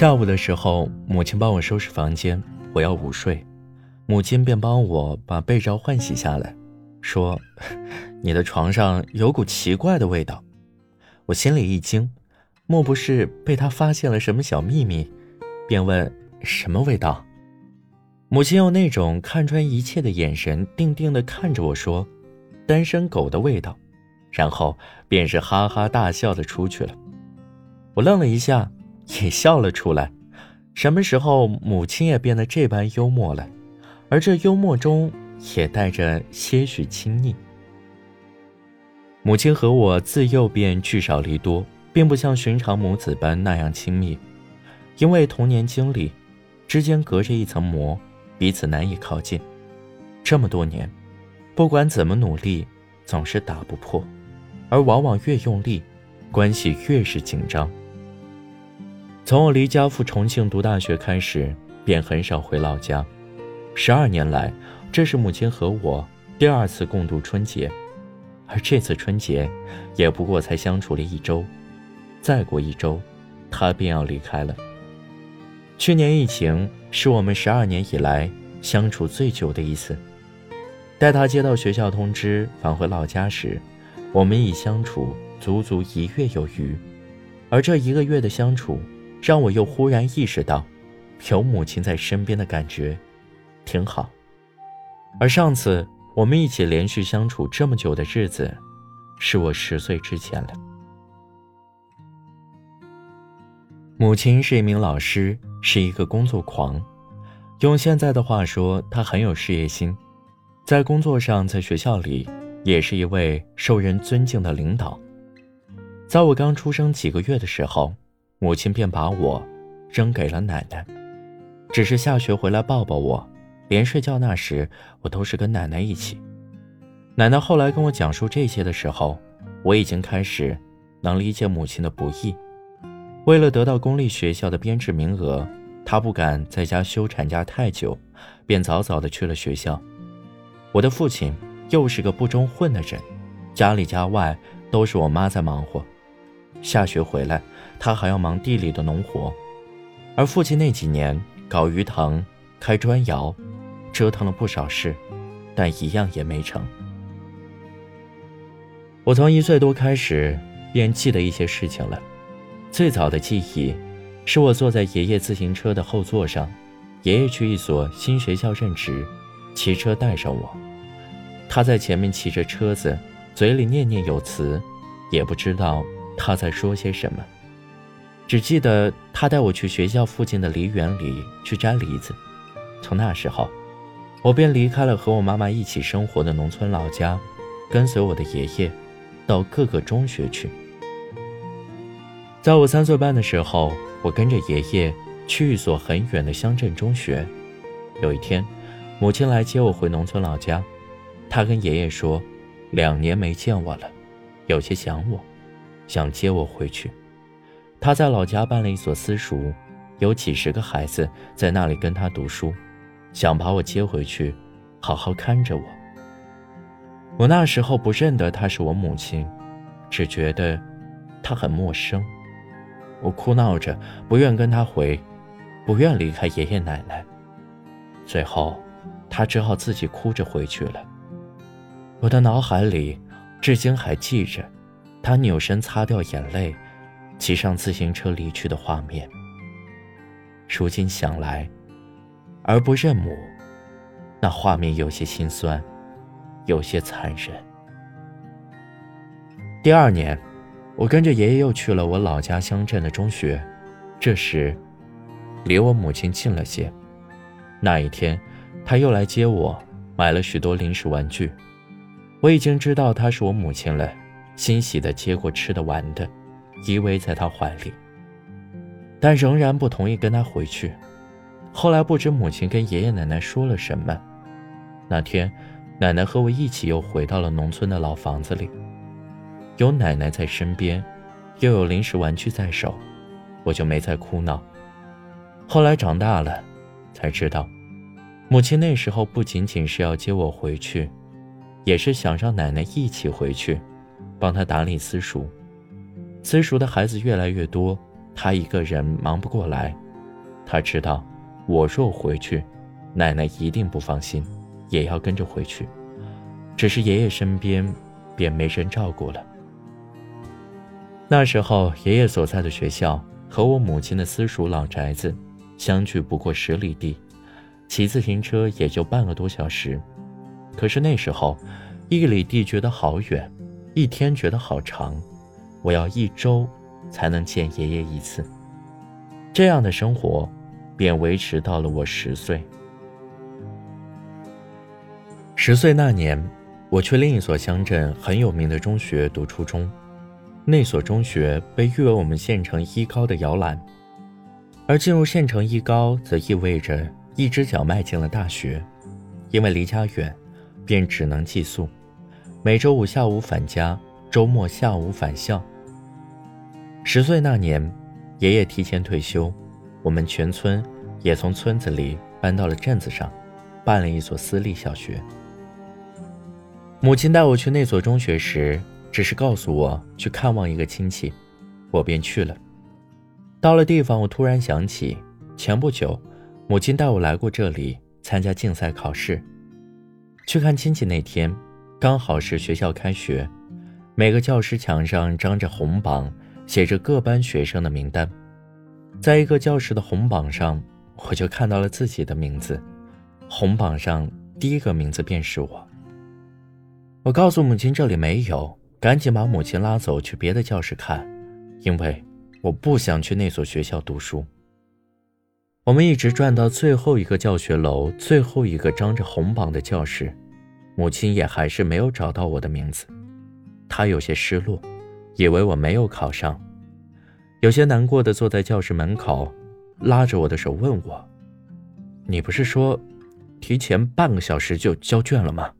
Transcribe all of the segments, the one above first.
下午的时候，母亲帮我收拾房间，我要午睡，母亲便帮我把被罩换洗下来，说：“ 你的床上有股奇怪的味道。”我心里一惊，莫不是被她发现了什么小秘密，便问：“什么味道？”母亲用那种看穿一切的眼神，定定地看着我说：“单身狗的味道。”然后便是哈哈大笑的出去了。我愣了一下。也笑了出来。什么时候母亲也变得这般幽默了？而这幽默中也带着些许亲昵。母亲和我自幼便聚少离多，并不像寻常母子般那样亲密，因为童年经历之间隔着一层膜，彼此难以靠近。这么多年，不管怎么努力，总是打不破，而往往越用力，关系越是紧张。从我离家赴重庆读大学开始，便很少回老家。十二年来，这是母亲和我第二次共度春节，而这次春节，也不过才相处了一周。再过一周，她便要离开了。去年疫情是我们十二年以来相处最久的一次。待她接到学校通知返回老家时，我们已相处足足一月有余，而这一个月的相处。让我又忽然意识到，有母亲在身边的感觉，挺好。而上次我们一起连续相处这么久的日子，是我十岁之前了。母亲是一名老师，是一个工作狂，用现在的话说，她很有事业心，在工作上，在学校里，也是一位受人尊敬的领导。在我刚出生几个月的时候。母亲便把我扔给了奶奶，只是下学回来抱抱我，连睡觉那时我都是跟奶奶一起。奶奶后来跟我讲述这些的时候，我已经开始能理解母亲的不易。为了得到公立学校的编制名额，她不敢在家休产假太久，便早早的去了学校。我的父亲又是个不中混的人，家里家外都是我妈在忙活。下学回来，他还要忙地里的农活，而父亲那几年搞鱼塘、开砖窑，折腾了不少事，但一样也没成。我从一岁多开始便记得一些事情了，最早的记忆，是我坐在爷爷自行车的后座上，爷爷去一所新学校任职，骑车带上我，他在前面骑着车子，嘴里念念有词，也不知道。他在说些什么？只记得他带我去学校附近的梨园里去摘梨子。从那时候，我便离开了和我妈妈一起生活的农村老家，跟随我的爷爷到各个中学去。在我三岁半的时候，我跟着爷爷去一所很远的乡镇中学。有一天，母亲来接我回农村老家，她跟爷爷说，两年没见我了，有些想我。想接我回去，他在老家办了一所私塾，有几十个孩子在那里跟他读书，想把我接回去，好好看着我。我那时候不认得她是我母亲，只觉得她很陌生。我哭闹着，不愿跟她回，不愿离开爷爷奶奶。最后，她只好自己哭着回去了。我的脑海里，至今还记着。他扭身擦掉眼泪，骑上自行车离去的画面。如今想来，而不认母，那画面有些心酸，有些残忍。第二年，我跟着爷爷又去了我老家乡镇的中学，这时，离我母亲近了些。那一天，他又来接我，买了许多零食玩具。我已经知道她是我母亲了。欣喜地接过吃的玩的，依偎在他怀里，但仍然不同意跟他回去。后来不知母亲跟爷爷奶奶说了什么，那天，奶奶和我一起又回到了农村的老房子里，有奶奶在身边，又有零食玩具在手，我就没再哭闹。后来长大了，才知道，母亲那时候不仅仅是要接我回去，也是想让奶奶一起回去。帮他打理私塾，私塾的孩子越来越多，他一个人忙不过来，他知道，我若回去，奶奶一定不放心，也要跟着回去。只是爷爷身边便没人照顾了。那时候，爷爷所在的学校和我母亲的私塾老宅子相距不过十里地，骑自行车也就半个多小时。可是那时候，一里地觉得好远，一天觉得好长，我要一周才能见爷爷一次。这样的生活，便维持到了我十岁。十岁那年，我去另一所乡镇很有名的中学读初中，那所中学被誉为我们县城一高的摇篮，而进入县城一高，则意味着一只脚迈进了大学，因为离家远，便只能寄宿，每周五下午返家，周末下午返校。十岁那年。爷爷提前退休，我们全村也从村子里搬到了镇子上，办了一所私立小学。母亲带我去那所中学时，只是告诉我去看望一个亲戚，我便去了。到了地方，我突然想起前不久，母亲带我来过这里参加竞赛考试。去看亲戚那天，刚好是学校开学，每个教室墙上张着红榜。写着各班学生的名单，在一个教室的红榜上，我就看到了自己的名字。红榜上第一个名字便是我。我告诉母亲这里没有，赶紧把母亲拉走去别的教室看，因为我不想去那所学校读书。我们一直转到最后一个教学楼，最后一个张着红榜的教室，母亲也还是没有找到我的名字，他有些失落。以为我没有考上，有些难过的坐在教室门口，拉着我的手问我：“你不是说提前半个小时就交卷了吗？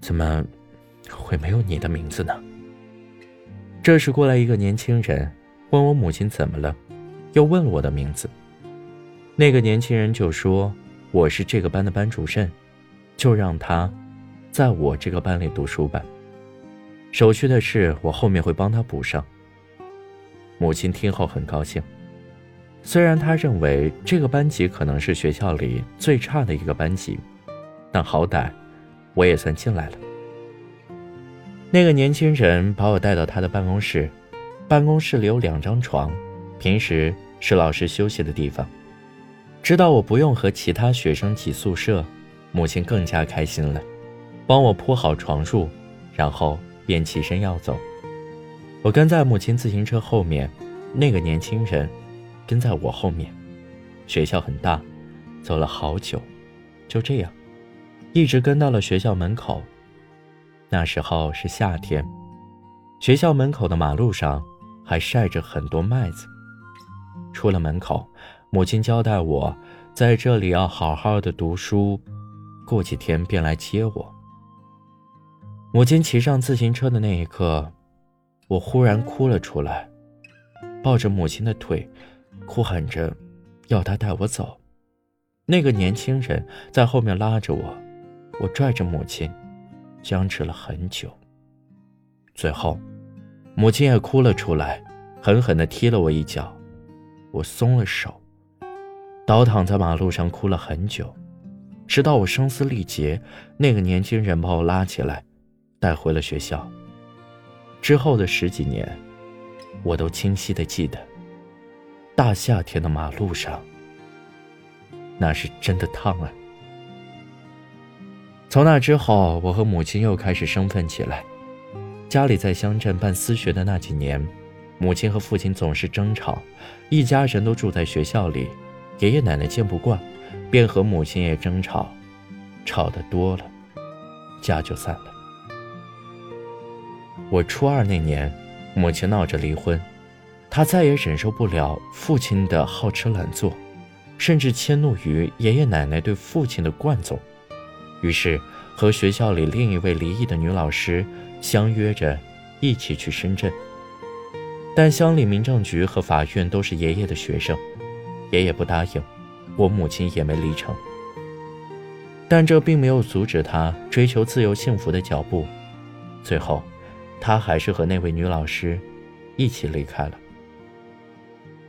怎么会没有你的名字呢？”这时过来一个年轻人，问我母亲怎么了，又问了我的名字。那个年轻人就说：“我是这个班的班主任，就让他在我这个班里读书吧。”手续的事，我后面会帮他补上。母亲听后很高兴，虽然她认为这个班级可能是学校里最差的一个班级，但好歹我也算进来了。那个年轻人把我带到他的办公室，办公室里有两张床，平时是老师休息的地方。知道我不用和其他学生挤宿舍，母亲更加开心了，帮我铺好床褥，然后。便起身要走，我跟在母亲自行车后面，那个年轻人跟在我后面。学校很大，走了好久，就这样，一直跟到了学校门口。那时候是夏天，学校门口的马路上还晒着很多麦子。出了门口，母亲交代我在这里要好好的读书，过几天便来接我。母亲骑上自行车的那一刻，我忽然哭了出来，抱着母亲的腿，哭喊着要她带我走。那个年轻人在后面拉着我，我拽着母亲，僵持了很久。最后，母亲也哭了出来，狠狠地踢了我一脚，我松了手，倒躺在马路上哭了很久，直到我声嘶力竭，那个年轻人把我拉起来。带回了学校。之后的十几年，我都清晰的记得，大夏天的马路上，那是真的烫啊。从那之后，我和母亲又开始生分起来。家里在乡镇办私学的那几年，母亲和父亲总是争吵，一家人都住在学校里，爷爷奶奶见不惯，便和母亲也争吵，吵得多了，家就散了。我初二那年，母亲闹着离婚，她再也忍受不了父亲的好吃懒做，甚至迁怒于爷爷奶奶对父亲的惯纵，于是和学校里另一位离异的女老师相约着一起去深圳。但乡里民政局和法院都是爷爷的学生，爷爷不答应，我母亲也没离成。但这并没有阻止他追求自由幸福的脚步，最后。他还是和那位女老师一起离开了。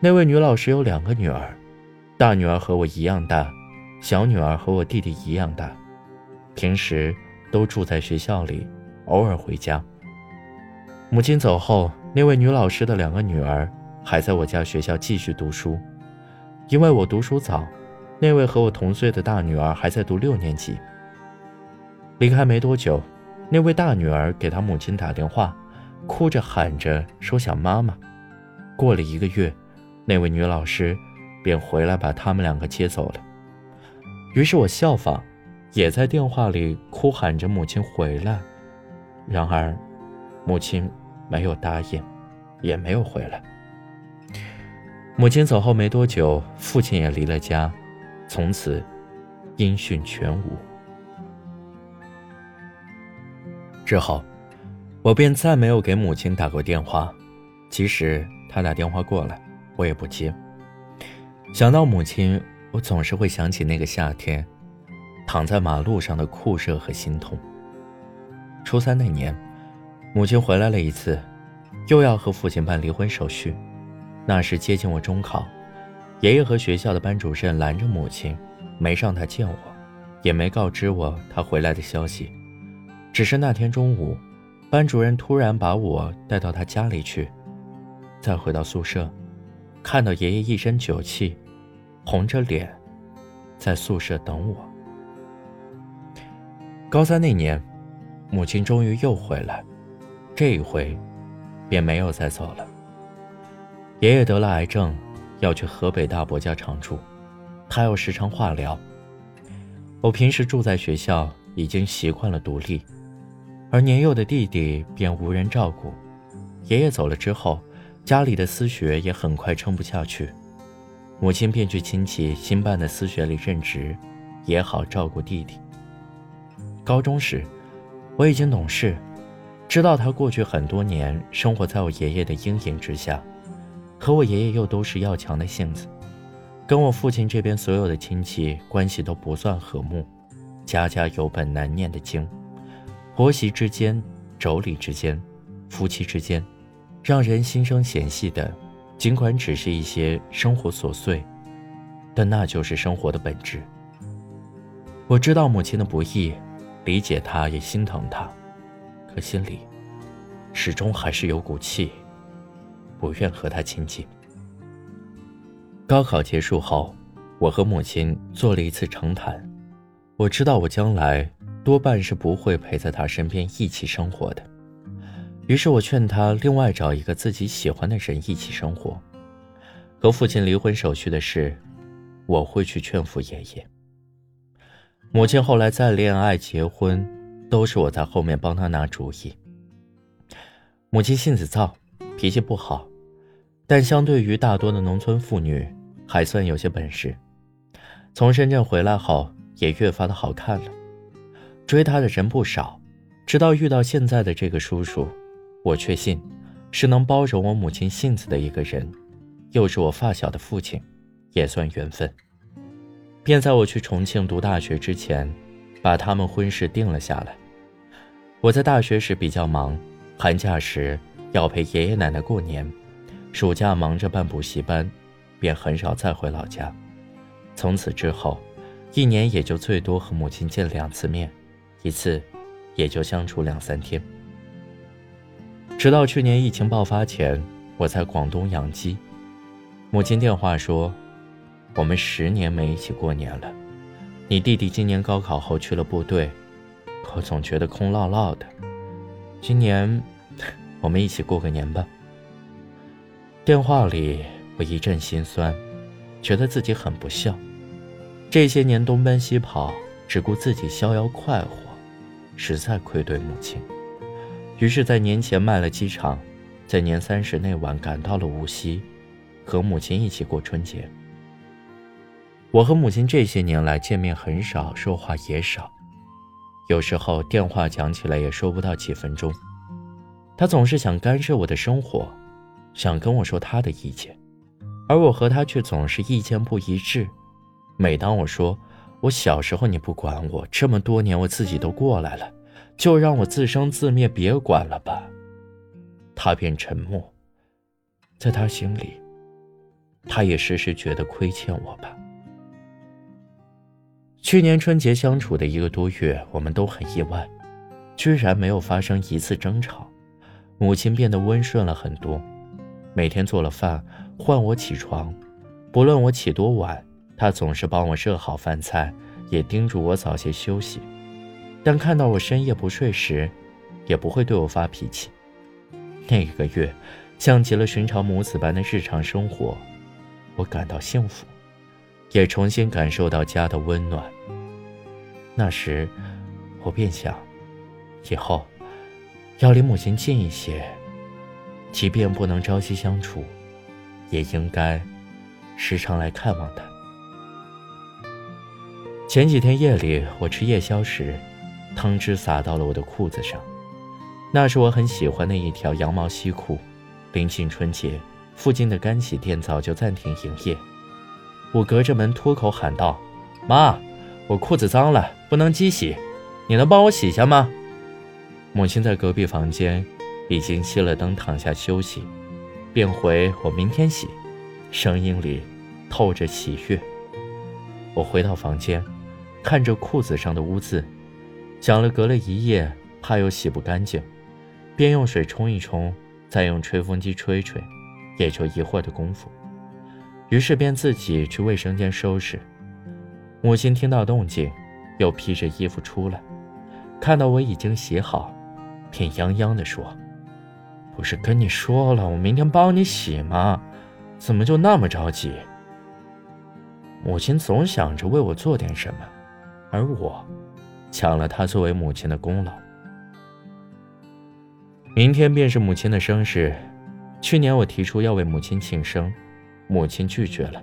那位女老师有两个女儿，大女儿和我一样大，小女儿和我弟弟一样大，平时都住在学校里，偶尔回家。母亲走后，那位女老师的两个女儿还在我家学校继续读书，因为我读书早，那位和我同岁的大女儿还在读六年级。离开没多久，那位大女儿给她母亲打电话，哭着喊着说想妈妈。过了一个月，那位女老师。便回来把他们两个接走了。于是我效仿，也在电话里哭喊着母亲回来。然而，母亲没有答应，也没有回来。母亲走后没多久，父亲也离了家，从此音讯全无。之后，我便再没有给母亲打过电话，即使她打电话过来，我也不接。想到母亲，我总是会想起那个夏天，躺在马路上的酷热和心痛。初三那年，母亲回来了一次，又要和父亲办离婚手续。那时接近我中考，爷爷和学校的班主任拦着母亲，没让她见我，也没告知我她回来的消息。只是那天中午，班主任突然把我带到他家里去，再回到宿舍。看到爷爷一身酒气，红着脸，在宿舍等我。高三那年，母亲终于又回来，这一回，便没有再走了。爷爷得了癌症，要去河北大伯家常住，他要时常化疗。我平时住在学校，已经习惯了独立，而年幼的弟弟便无人照顾。爷爷走了之后。家里的私学也很快撑不下去，母亲便去亲戚新办的私学里任职，也好照顾弟弟。高中时，我已经懂事，知道他过去很多年生活在我爷爷的阴影之下，和我爷爷又都是要强的性子，跟我父亲这边所有的亲戚关系都不算和睦，家家有本难念的经，婆媳之间、妯娌之间、夫妻之间。让人心生嫌隙的，尽管只是一些生活琐碎，但那就是生活的本质。我知道母亲的不易，理解她，也心疼她，可心里始终还是有股气，不愿和她亲近。高考结束后，我和母亲做了一次长谈。我知道我将来多半是不会陪在他身边一起生活的。于是我劝他另外找一个自己喜欢的人一起生活。和父亲离婚手续的事，我会去劝服爷爷。母亲后来再恋爱、结婚，都是我在后面帮她拿主意。母亲性子躁，脾气不好，但相对于大多的农村妇女，还算有些本事。从深圳回来后，也越发的好看了。追他的人不少，直到遇到现在的这个叔叔。我确信，是能包容我母亲性子的一个人，又是我发小的父亲，也算缘分。便在我去重庆读大学之前，把他们婚事定了下来。我在大学时比较忙，寒假时要陪爷爷奶奶过年，暑假忙着办补习班，便很少再回老家。从此之后，一年也就最多和母亲见两次面，一次也就相处两三天。直到去年疫情爆发前，我在广东养鸡。母亲电话说：“我们十年没一起过年了。你弟弟今年高考后去了部队，我总觉得空落落的。今年，我们一起过个年吧。”电话里我一阵心酸，觉得自己很不孝。这些年东奔西跑，只顾自己逍遥快活，实在愧对母亲。于是，在年前卖了机场，在年三十那晚赶到了无锡，和母亲一起过春节。我和母亲这些年来见面很少，说话也少，有时候电话讲起来也说不到几分钟。她总是想干涉我的生活，想跟我说她的意见，而我和她却总是意见不一致。每当我说我小时候你不管我，这么多年我自己都过来了。就让我自生自灭，别管了吧。他便沉默，在他心里，他也时时觉得亏欠我吧。去年春节相处的一个多月，我们都很意外，居然没有发生一次争吵。母亲变得温顺了很多，每天做了饭唤我起床，不论我起多晚，他总是帮我热好饭菜，也叮嘱我早些休息。但看到我深夜不睡时，也不会对我发脾气。那个月，像极了寻常母子般的日常生活，我感到幸福，也重新感受到家的温暖。那时，我便想，以后。要离母亲近一些，即便不能朝夕相处，也应该时常来看望她。前几天夜里，我吃夜宵时，汤汁洒到了我的裤子上。那是我很喜欢的一条羊毛西裤。临近春节，附近的干洗店早就暂停营业。我隔着门脱口喊道：“妈，我裤子脏了，不能机洗，你能帮我洗下吗？”母亲在隔壁房间已经熄了灯，躺下休息，便回我明天洗，声音里透着喜悦。我回到房间，看着裤子上的污渍，想了隔了一夜，怕又洗不干净，便用水冲一冲，再用吹风机吹吹，也就一会儿的功夫。于是便自己去卫生间收拾。母亲听到动静，又披着衣服出来，看到我已经洗好。便泱泱地说：“不是跟你说了，我明天帮你洗吗？怎么就那么着急？”母亲总想着为我做点什么，而我抢了她作为母亲的功劳。明天便是母亲的生日，去年我提出要为母亲庆生，母亲拒绝了。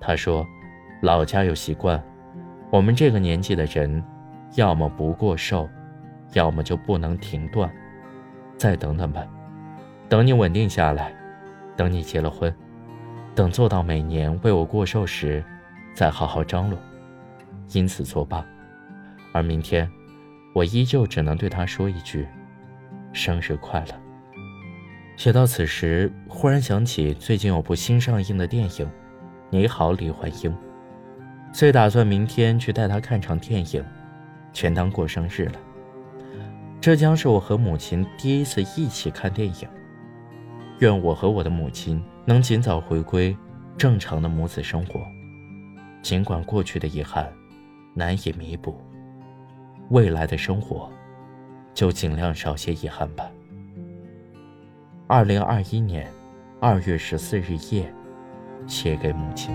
她说：“老家有习惯，我们这个年纪的人，要么不过寿。”要么就不能停断，再等等吧，等你稳定下来，等你结了婚，等做到每年为我过寿时，再好好张罗。因此作罢。而明天，我依旧只能对他说一句：“生日快乐。”写到此时，忽然想起最近有部新上映的电影《你好，李焕英》，遂打算明天去带他看场电影，全当过生日了。这将是我和母亲第一次一起看电影。愿我和我的母亲能尽早回归正常的母子生活，尽管过去的遗憾难以弥补，未来的生活就尽量少些遗憾吧。二零二一年二月十四日夜，写给母亲。